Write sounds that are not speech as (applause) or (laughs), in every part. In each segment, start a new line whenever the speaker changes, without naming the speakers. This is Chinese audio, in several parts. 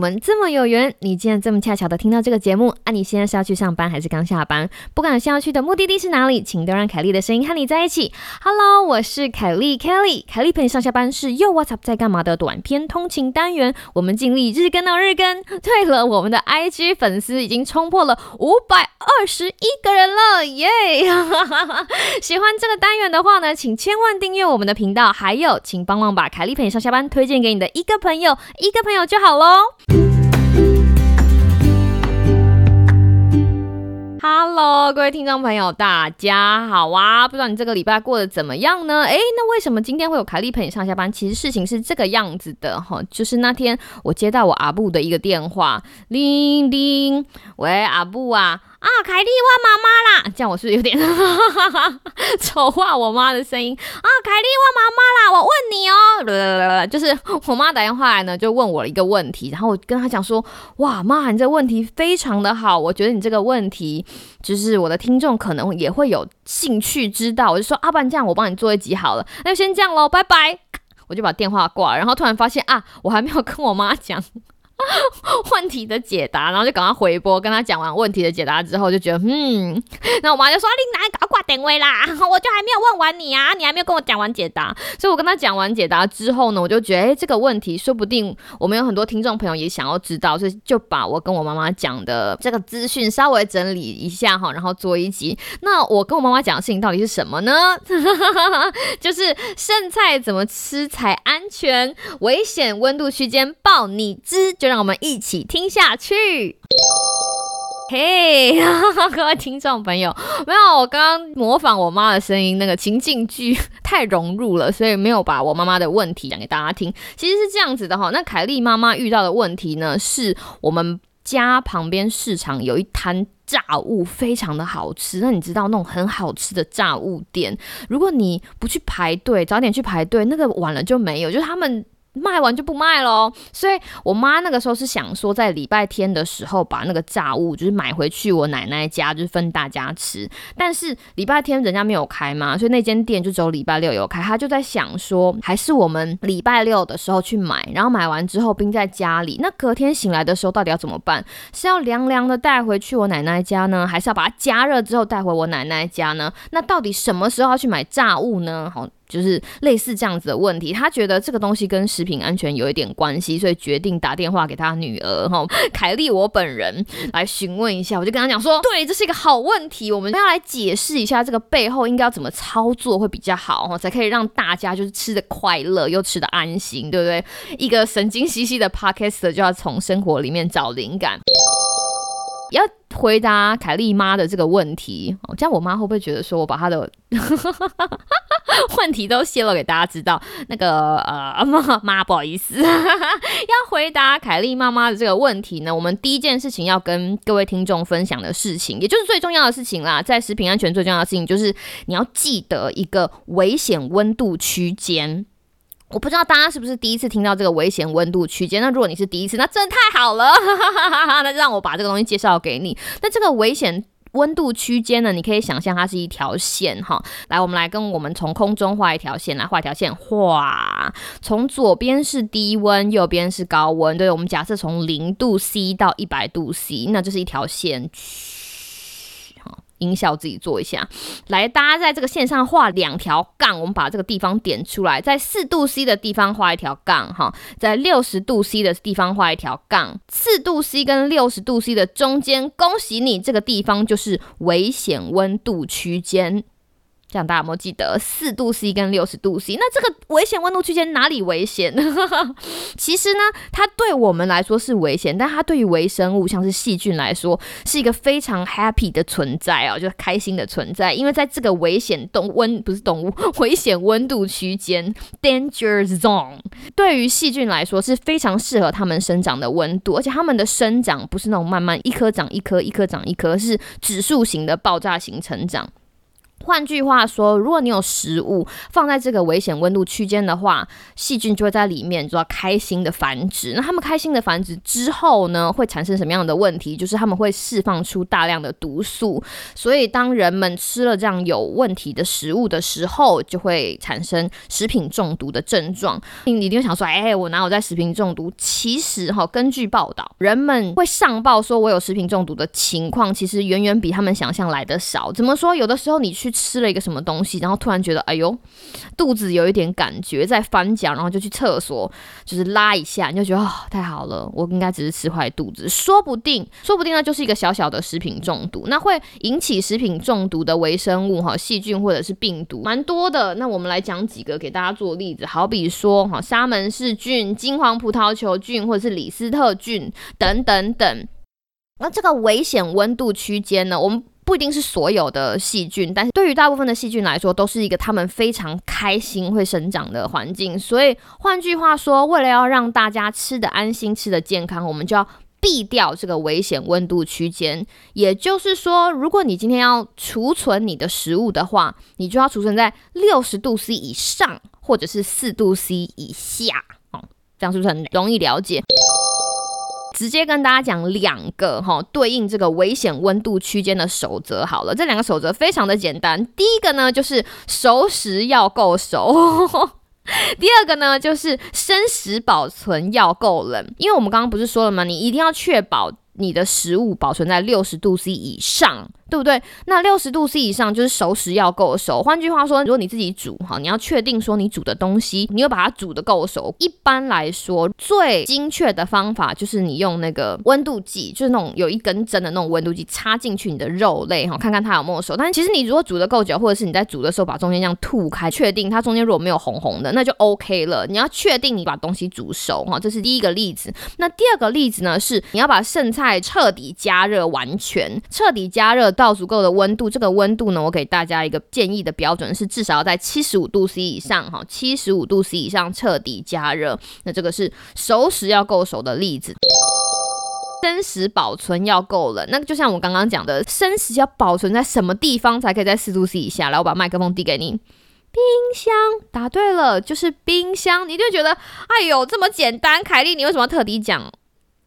我们这么有缘，你竟然这么恰巧的听到这个节目啊！你现在是要去上班还是刚下班？不管先要去的目的地是哪里，请都让凯莉的声音和你在一起。Hello，我是凯莉 Kelly，凯莉陪你上下班是又 What's up 在干嘛的短篇通勤单元。我们尽力日更到日更。对了，我们的 IG 粉丝已经冲破了五百二十一个人了，耶！(laughs) 喜欢这个单元的话呢，请千万订阅我们的频道，还有请帮忙把凯莉陪你上下班推荐给你的一个朋友，一个朋友就好喽。Hello，各位听众朋友，大家好啊！不知道你这个礼拜过得怎么样呢？诶，那为什么今天会有凯莉陪你上下班？其实事情是这个样子的哈，就是那天我接到我阿布的一个电话，叮叮，喂，阿布啊。啊，凯莉，我妈妈啦！这样我是不是有点 (laughs) 丑化我妈的声音啊？凯莉，我妈妈啦！我问你哦，(laughs) 就是我妈打电话来呢，就问我一个问题，然后我跟她讲说，哇，妈，你这个问题非常的好，我觉得你这个问题就是我的听众可能也会有兴趣知道，我就说，阿然这样我帮你做一集好了，那就先这样喽，拜拜，(laughs) 我就把电话挂，然后突然发现啊，我还没有跟我妈讲。(laughs) 问题的解答，然后就赶快回拨，跟他讲完问题的解答之后，就觉得嗯，(laughs) 那我妈就说：“你哪搞挂点位啦？(laughs) 我就还没有问完你啊，你还没有跟我讲完解答。”所以，我跟他讲完解答之后呢，我就觉得，哎，这个问题说不定我们有很多听众朋友也想要知道，所以就把我跟我妈妈讲的这个资讯稍微整理一下哈，然后做一集。那我跟我妈妈讲的事情到底是什么呢？就是剩菜怎么吃才安全？危险温度区间报你知就。让我们一起听下去。嘿，(laughs) 各位听众朋友，没有，我刚刚模仿我妈的声音，那个情境剧太融入了，所以没有把我妈妈的问题讲给大家听。其实是这样子的哈，那凯莉妈妈遇到的问题呢，是我们家旁边市场有一摊炸物，非常的好吃。那你知道那种很好吃的炸物店，如果你不去排队，早点去排队，那个晚了就没有，就是他们。卖完就不卖喽，所以我妈那个时候是想说，在礼拜天的时候把那个炸物就是买回去我奶奶家，就是分大家吃。但是礼拜天人家没有开嘛，所以那间店就只有礼拜六有开。她就在想说，还是我们礼拜六的时候去买，然后买完之后冰在家里。那隔天醒来的时候到底要怎么办？是要凉凉的带回去我奶奶家呢，还是要把它加热之后带回我奶奶家呢？那到底什么时候要去买炸物呢？好。就是类似这样子的问题，他觉得这个东西跟食品安全有一点关系，所以决定打电话给他女儿哈凯莉我本人来询问一下。我就跟他讲说，对，这是一个好问题，我们要来解释一下这个背后应该要怎么操作会比较好哈，才可以让大家就是吃的快乐又吃的安心，对不对？一个神经兮兮的 podcast 就要从生活里面找灵感。要回答凯莉妈的这个问题哦，这样我妈会不会觉得说我把她的 (laughs) 问题都泄露给大家知道？那个呃，(laughs) 妈妈不好意思，(laughs) 要回答凯莉妈妈的这个问题呢，我们第一件事情要跟各位听众分享的事情，也就是最重要的事情啦，在食品安全最重要的事情就是你要记得一个危险温度区间。我不知道大家是不是第一次听到这个危险温度区间？那如果你是第一次，那真的太好了，那就让我把这个东西介绍给你。那这个危险温度区间呢？你可以想象它是一条线哈。来，我们来跟我们从空中画一条线，来画一条线，画。从左边是低温，右边是高温。对，我们假设从零度 C 到一百度 C，那就是一条线。音效自己做一下，来，大家在这个线上画两条杠，我们把这个地方点出来，在四度 C 的地方画一条杠，哈，在六十度 C 的地方画一条杠，四度 C 跟六十度 C 的中间，恭喜你，这个地方就是危险温度区间。这样大家有没有记得四度 C 跟六十度 C？那这个危险温度区间哪里危险？(laughs) 其实呢，它对我们来说是危险，但它对于微生物，像是细菌来说，是一个非常 happy 的存在啊，就是开心的存在。因为在这个危险动温不是动物 (laughs) 危险温度区间 danger zone，对于细菌来说是非常适合它们生长的温度，而且它们的生长不是那种慢慢一颗长一颗，一颗长一颗，是指数型的爆炸型成长。换句话说，如果你有食物放在这个危险温度区间的话，细菌就会在里面做开心的繁殖。那它们开心的繁殖之后呢，会产生什么样的问题？就是它们会释放出大量的毒素。所以当人们吃了这样有问题的食物的时候，就会产生食品中毒的症状。你一定会想说，哎，我哪有在食品中毒？其实哈，根据报道，人们会上报说我有食品中毒的情况，其实远远比他们想象来的少。怎么说？有的时候你去。吃了一个什么东西，然后突然觉得哎呦，肚子有一点感觉在翻搅，然后就去厕所，就是拉一下，你就觉得哦，太好了，我应该只是吃坏肚子，说不定，说不定那就是一个小小的食品中毒。那会引起食品中毒的微生物哈，细菌或者是病毒蛮多的。那我们来讲几个给大家做例子，好比说哈，沙门氏菌、金黄葡萄球菌或者是李斯特菌等等等。那这个危险温度区间呢，我们。不一定是所有的细菌，但是对于大部分的细菌来说，都是一个他们非常开心会生长的环境。所以换句话说，为了要让大家吃的安心、吃的健康，我们就要避掉这个危险温度区间。也就是说，如果你今天要储存你的食物的话，你就要储存在六十度 C 以上，或者是四度 C 以下。哦，这样是不是很容易了解？直接跟大家讲两个哈对应这个危险温度区间的守则好了，这两个守则非常的简单。第一个呢就是熟食要够熟，(laughs) 第二个呢就是生食保存要够冷。因为我们刚刚不是说了吗？你一定要确保你的食物保存在六十度 C 以上。对不对？那六十度 C 以上就是熟食要够熟。换句话说，如果你自己煮哈，你要确定说你煮的东西，你又把它煮的够熟。一般来说，最精确的方法就是你用那个温度计，就是那种有一根针的那种温度计插进去你的肉类哈，看看它有没有熟。但其实你如果煮的够久，或者是你在煮的时候把中间这样吐开，确定它中间如果没有红红的，那就 OK 了。你要确定你把东西煮熟哈，这是第一个例子。那第二个例子呢，是你要把剩菜彻底加热完全，彻底加热。到足够的温度，这个温度呢，我给大家一个建议的标准是至少要在七十五度 C 以上，哈，七十五度 C 以上彻底加热。那这个是熟食要够熟的例子，生食保存要够冷。那就像我刚刚讲的，生食要保存在什么地方才可以在四度 C 以下？来，我把麦克风递给你，冰箱。答对了，就是冰箱。你就觉得，哎呦，这么简单，凯莉，你为什么要特地讲？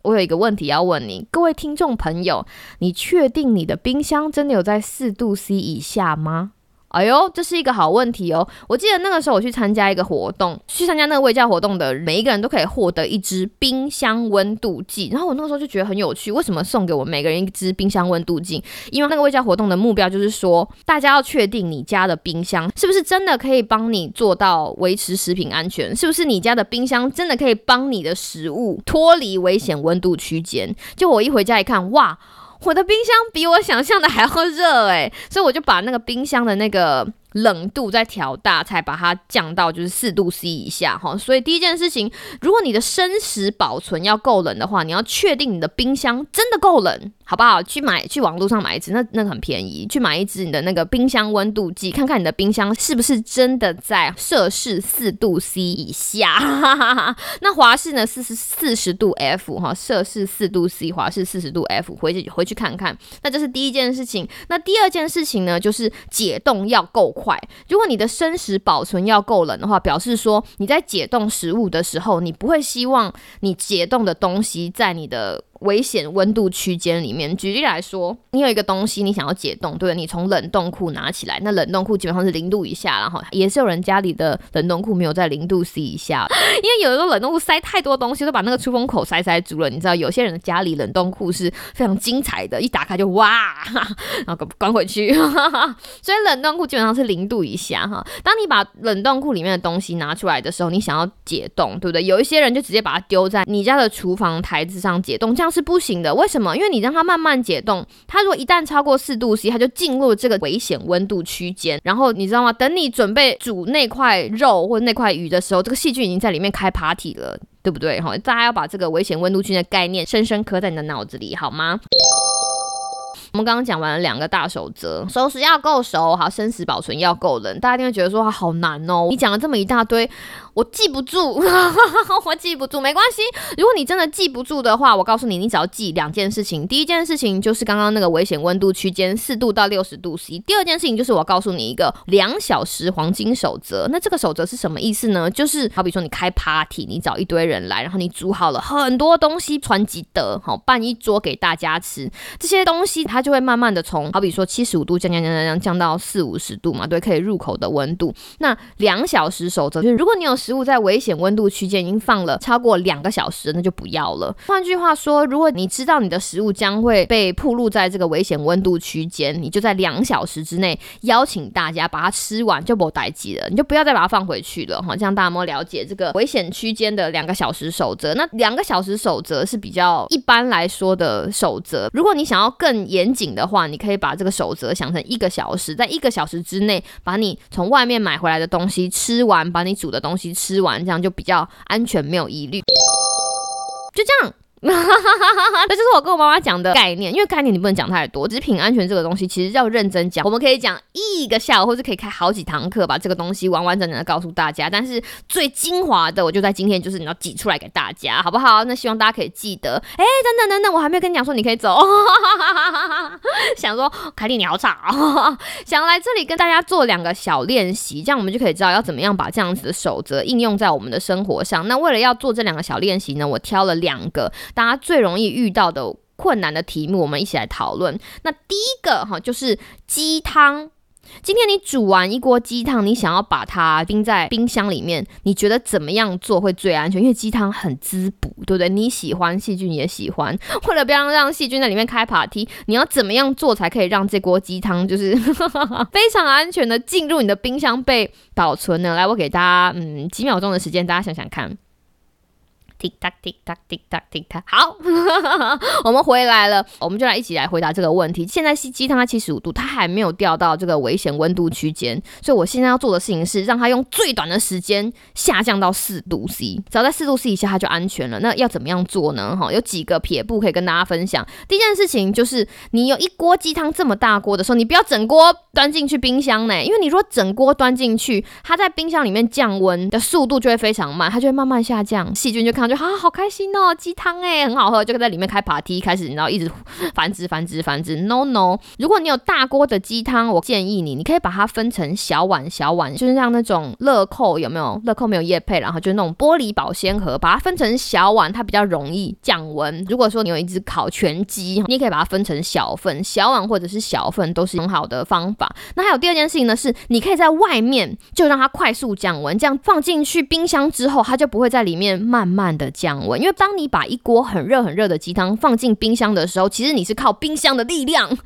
我有一个问题要问你，各位听众朋友，你确定你的冰箱真的有在四度 C 以下吗？哎呦，这是一个好问题哦！我记得那个时候我去参加一个活动，去参加那个卫教活动的每一个人都可以获得一支冰箱温度计。然后我那个时候就觉得很有趣，为什么送给我每个人一支冰箱温度计？因为那个卫教活动的目标就是说，大家要确定你家的冰箱是不是真的可以帮你做到维持食品安全，是不是你家的冰箱真的可以帮你的食物脱离危险温度区间？就我一回家一看，哇！我的冰箱比我想象的还要热诶，所以我就把那个冰箱的那个。冷度再调大，才把它降到就是四度 C 以下哈。所以第一件事情，如果你的生食保存要够冷的话，你要确定你的冰箱真的够冷，好不好？去买去网络上买一支，那那个很便宜。去买一支你的那个冰箱温度计，看看你的冰箱是不是真的在摄氏四度 C 以下。(laughs) 那华氏呢？四十四十度 F 哈，摄氏四度 C，华氏四十度 F，回去回去看看。那这是第一件事情。那第二件事情呢，就是解冻要够。快，如果你的生食保存要够冷的话，表示说你在解冻食物的时候，你不会希望你解冻的东西在你的。危险温度区间里面，举例来说，你有一个东西你想要解冻，对不对？你从冷冻库拿起来，那冷冻库基本上是零度以下，然后也是有人家里的冷冻库没有在零度 C 以下，因为有的时候冷冻库塞太多东西，都把那个出风口塞塞住了。你知道，有些人的家里冷冻库是非常精彩的，一打开就哇，(laughs) 然后关回去，所以冷冻库基本上是零度以下哈。当你把冷冻库里面的东西拿出来的时候，你想要解冻，对不对？有一些人就直接把它丢在你家的厨房台子上解冻，这样。是不行的，为什么？因为你让它慢慢解冻，它如果一旦超过四度 C，它就进入这个危险温度区间。然后你知道吗？等你准备煮那块肉或那块鱼的时候，这个细菌已经在里面开 party 了，对不对？哈，大家要把这个危险温度区的概念深深刻在你的脑子里，好吗？我们刚刚讲完了两个大守则，熟食要够熟，好，生食保存要够冷。大家一定会觉得说好难哦，你讲了这么一大堆，我记不住，(laughs) 我记不住，没关系。如果你真的记不住的话，我告诉你，你只要记两件事情。第一件事情就是刚刚那个危险温度区间四度到六十度 C。第二件事情就是我告诉你一个两小时黄金守则。那这个守则是什么意思呢？就是好比说你开 party，你找一堆人来，然后你煮好了很多东西，传吉德，好办一桌给大家吃。这些东西它就会慢慢的从好比说七十五度降降降降降降到四五十度嘛，对，可以入口的温度。那两小时守则就是，如果你有食物在危险温度区间已经放了超过两个小时，那就不要了。换句话说，如果你知道你的食物将会被暴露在这个危险温度区间，你就在两小时之内邀请大家把它吃完，就不待机了，你就不要再把它放回去了哈。这样大家有了解这个危险区间的两个小时守则？那两个小时守则是比较一般来说的守则。如果你想要更严紧的话，你可以把这个守则想成一个小时，在一个小时之内把你从外面买回来的东西吃完，把你煮的东西吃完，这样就比较安全，没有疑虑。就这样。(laughs) 这就是我跟我妈妈讲的概念，因为概念你不能讲太多。食品安全这个东西其实要认真讲，我们可以讲一个下午，或是可以开好几堂课，把这个东西完完整整的告诉大家。但是最精华的，我就在今天就是你要挤出来给大家，好不好？那希望大家可以记得。哎，等等等等，我还没有跟你讲说你可以走。想说凯莉你好吵，想来这里跟大家做两个小练习，这样我们就可以知道要怎么样把这样子的守则应用在我们的生活上。那为了要做这两个小练习呢，我挑了两个。大家最容易遇到的困难的题目，我们一起来讨论。那第一个哈，就是鸡汤。今天你煮完一锅鸡汤，你想要把它冰在冰箱里面，你觉得怎么样做会最安全？因为鸡汤很滋补，对不对？你喜欢，细菌也喜欢。为了不要让细菌在里面开 party，你要怎么样做才可以让这锅鸡汤就是 (laughs) 非常安全的进入你的冰箱被保存呢？来，我给大家嗯几秒钟的时间，大家想想看。滴答滴答滴答滴答，好，(laughs) 我们回来了，我们就来一起来回答这个问题。现在是鸡汤它七十五度，它还没有掉到这个危险温度区间，所以我现在要做的事情是让它用最短的时间下降到四度 C，只要在四度 C 以下它就安全了。那要怎么样做呢？哈，有几个撇步可以跟大家分享。第一件事情就是，你有一锅鸡汤这么大锅的时候，你不要整锅端进去冰箱呢，因为你如果整锅端进去，它在冰箱里面降温的速度就会非常慢，它就会慢慢下降，细菌就看到。啊，好开心哦！鸡汤哎，很好喝，就可以在里面开派对开始，然后一直繁殖、繁殖、繁殖。No No，如果你有大锅的鸡汤，我建议你，你可以把它分成小碗、小碗，就是像那种乐扣有没有？乐扣没有叶配，然后就是那种玻璃保鲜盒，把它分成小碗，它比较容易降温。如果说你有一只烤全鸡，你也可以把它分成小份、小碗或者是小份，都是很好的方法。那还有第二件事情呢，是你可以在外面就让它快速降温，这样放进去冰箱之后，它就不会在里面慢慢的。的降温，因为当你把一锅很热很热的鸡汤放进冰箱的时候，其实你是靠冰箱的力量，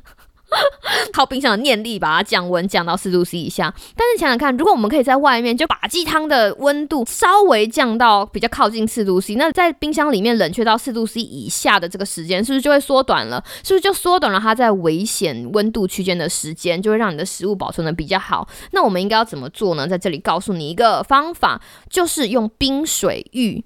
(laughs) 靠冰箱的念力把它降温降到四度 C 以下。但是想想看，如果我们可以在外面就把鸡汤的温度稍微降到比较靠近四度 C，那在冰箱里面冷却到四度 C 以下的这个时间，是不是就会缩短了？是不是就缩短了它在危险温度区间的时间，就会让你的食物保存的比较好？那我们应该要怎么做呢？在这里告诉你一个方法，就是用冰水浴。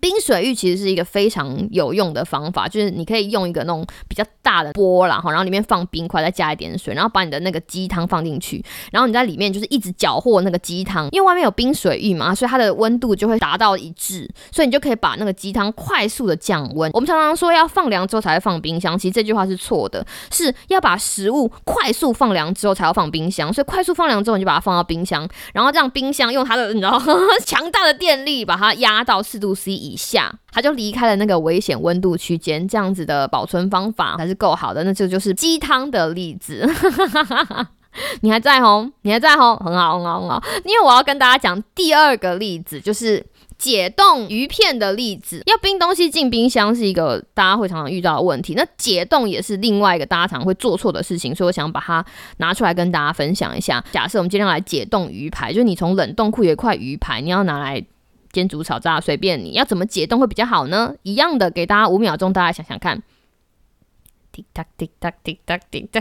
冰水浴其实是一个非常有用的方法，就是你可以用一个那种比较大的波啦，然后里面放冰块，再加一点水，然后把你的那个鸡汤放进去，然后你在里面就是一直搅和那个鸡汤，因为外面有冰水浴嘛，所以它的温度就会达到一致，所以你就可以把那个鸡汤快速的降温。我们常常说要放凉之后才会放冰箱，其实这句话是错的，是要把食物快速放凉之后才要放冰箱，所以快速放凉之后你就把它放到冰箱，然后让冰箱用它的你知道 (laughs) 强大的电力把它压到四度 C。以下，它就离开了那个危险温度区间，这样子的保存方法还是够好的。那这就是鸡汤的例子，(laughs) 你还在吼？你还在吼？很好，很好，很好。因为我要跟大家讲第二个例子，就是解冻鱼片的例子。要冰东西进冰箱是一个大家会常常遇到的问题，那解冻也是另外一个大家常会做错的事情，所以我想把它拿出来跟大家分享一下。假设我们今天来解冻鱼排，就是你从冷冻库有一块鱼排，你要拿来。煎煮炒炸随便你要怎么解冻会比较好呢？一样的，给大家五秒钟，大家想想看。滴答滴答滴答滴答，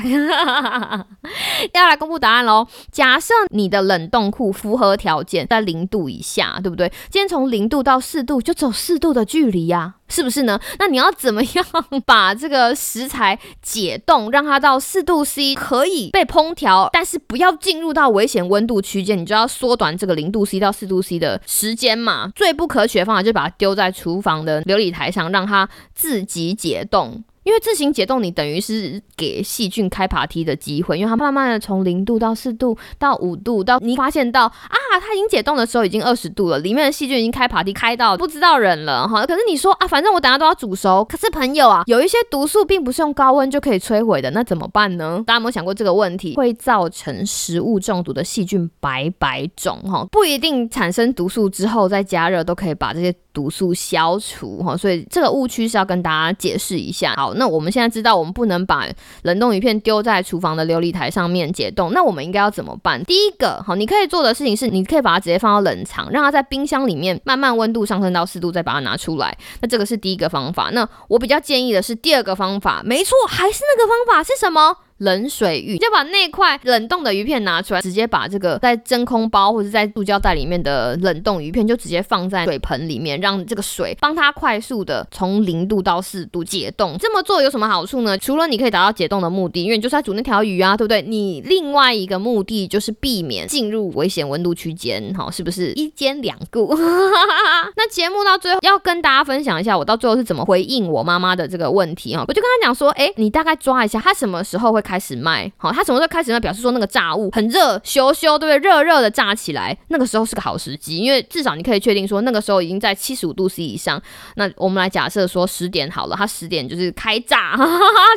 要来公布答案喽。假设你的冷冻库符合条件，在零度以下，对不对？今天从零度到四度，就走四度的距离呀。是不是呢？那你要怎么样 (laughs) 把这个食材解冻，让它到四度 C 可以被烹调，但是不要进入到危险温度区间，你就要缩短这个零度 C 到四度 C 的时间嘛。最不可取的方法就是把它丢在厨房的琉璃台上，让它自己解冻。因为自行解冻，你等于是给细菌开爬梯的机会，因为它慢慢的从零度到四度到五度，到你发现到啊，它已经解冻的时候已经二十度了，里面的细菌已经开爬梯开到不知道人了哈。可是你说啊，反正我等下都要煮熟，可是朋友啊，有一些毒素并不是用高温就可以摧毁的，那怎么办呢？大家有没有想过这个问题？会造成食物中毒的细菌白白种哈，不一定产生毒素之后再加热都可以把这些。毒素消除哈，所以这个误区是要跟大家解释一下。好，那我们现在知道，我们不能把冷冻鱼片丢在厨房的琉璃台上面解冻。那我们应该要怎么办？第一个，好，你可以做的事情是，你可以把它直接放到冷藏，让它在冰箱里面慢慢温度上升到四度，再把它拿出来。那这个是第一个方法。那我比较建议的是第二个方法，没错，还是那个方法是什么？冷水浴，就把那块冷冻的鱼片拿出来，直接把这个在真空包或者在塑胶袋里面的冷冻鱼片，就直接放在水盆里面，让这个水帮它快速的从零度到四度解冻。这么做有什么好处呢？除了你可以达到解冻的目的，因为你就是在煮那条鱼啊，对不对？你另外一个目的就是避免进入危险温度区间，好，是不是一兼两顾？(laughs) 那节目到最后要跟大家分享一下，我到最后是怎么回应我妈妈的这个问题啊？我就跟她讲说，哎，你大概抓一下，她什么时候会。开始卖好，它什么时候开始卖？表示说那个炸物很热，羞羞，对不对？热热的炸起来，那个时候是个好时机，因为至少你可以确定说那个时候已经在七十五度 C 以上。那我们来假设说十点好了，它十点就是开炸，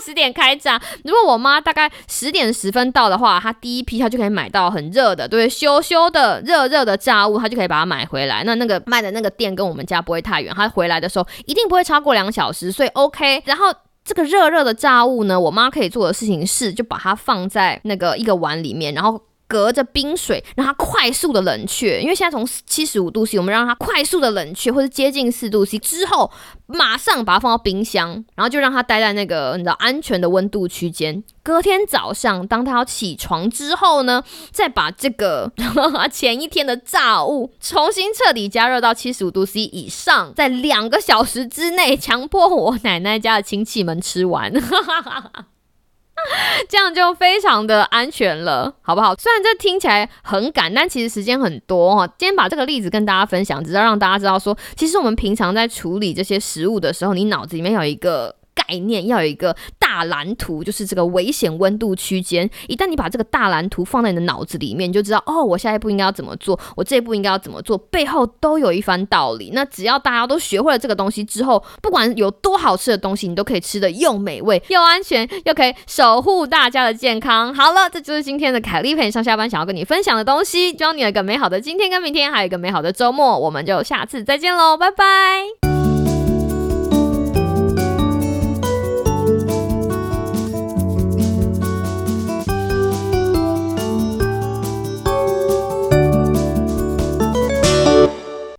十点开炸。如果我妈大概十点十分到的话，她第一批她就可以买到很热的，对，羞羞的热热的炸物，她就可以把它买回来。那那个卖的那个店跟我们家不会太远，她回来的时候一定不会超过两小时，所以 OK。然后。这个热热的炸物呢，我妈可以做的事情是，就把它放在那个一个碗里面，然后。隔着冰水让它快速的冷却，因为现在从七十五度 C，我们让它快速的冷却或者接近四度 C 之后，马上把它放到冰箱，然后就让它待在那个你知道安全的温度区间。隔天早上，当它要起床之后呢，再把这个 (laughs) 前一天的炸物重新彻底加热到七十五度 C 以上，在两个小时之内强迫我奶奶家的亲戚们吃完。哈哈哈哈 (laughs) 这样就非常的安全了，好不好？虽然这听起来很赶，但其实时间很多哈。今天把这个例子跟大家分享，只是要让大家知道说，其实我们平常在处理这些食物的时候，你脑子里面有一个。概念要有一个大蓝图，就是这个危险温度区间。一旦你把这个大蓝图放在你的脑子里面，你就知道哦，我下一步应该要怎么做，我这一步应该要怎么做，背后都有一番道理。那只要大家都学会了这个东西之后，不管有多好吃的东西，你都可以吃的又美味又安全，又可以守护大家的健康。好了，这就是今天的凯丽陪你上下班想要跟你分享的东西。希望你有一个美好的今天跟明天，还有一个美好的周末。我们就下次再见喽，拜拜。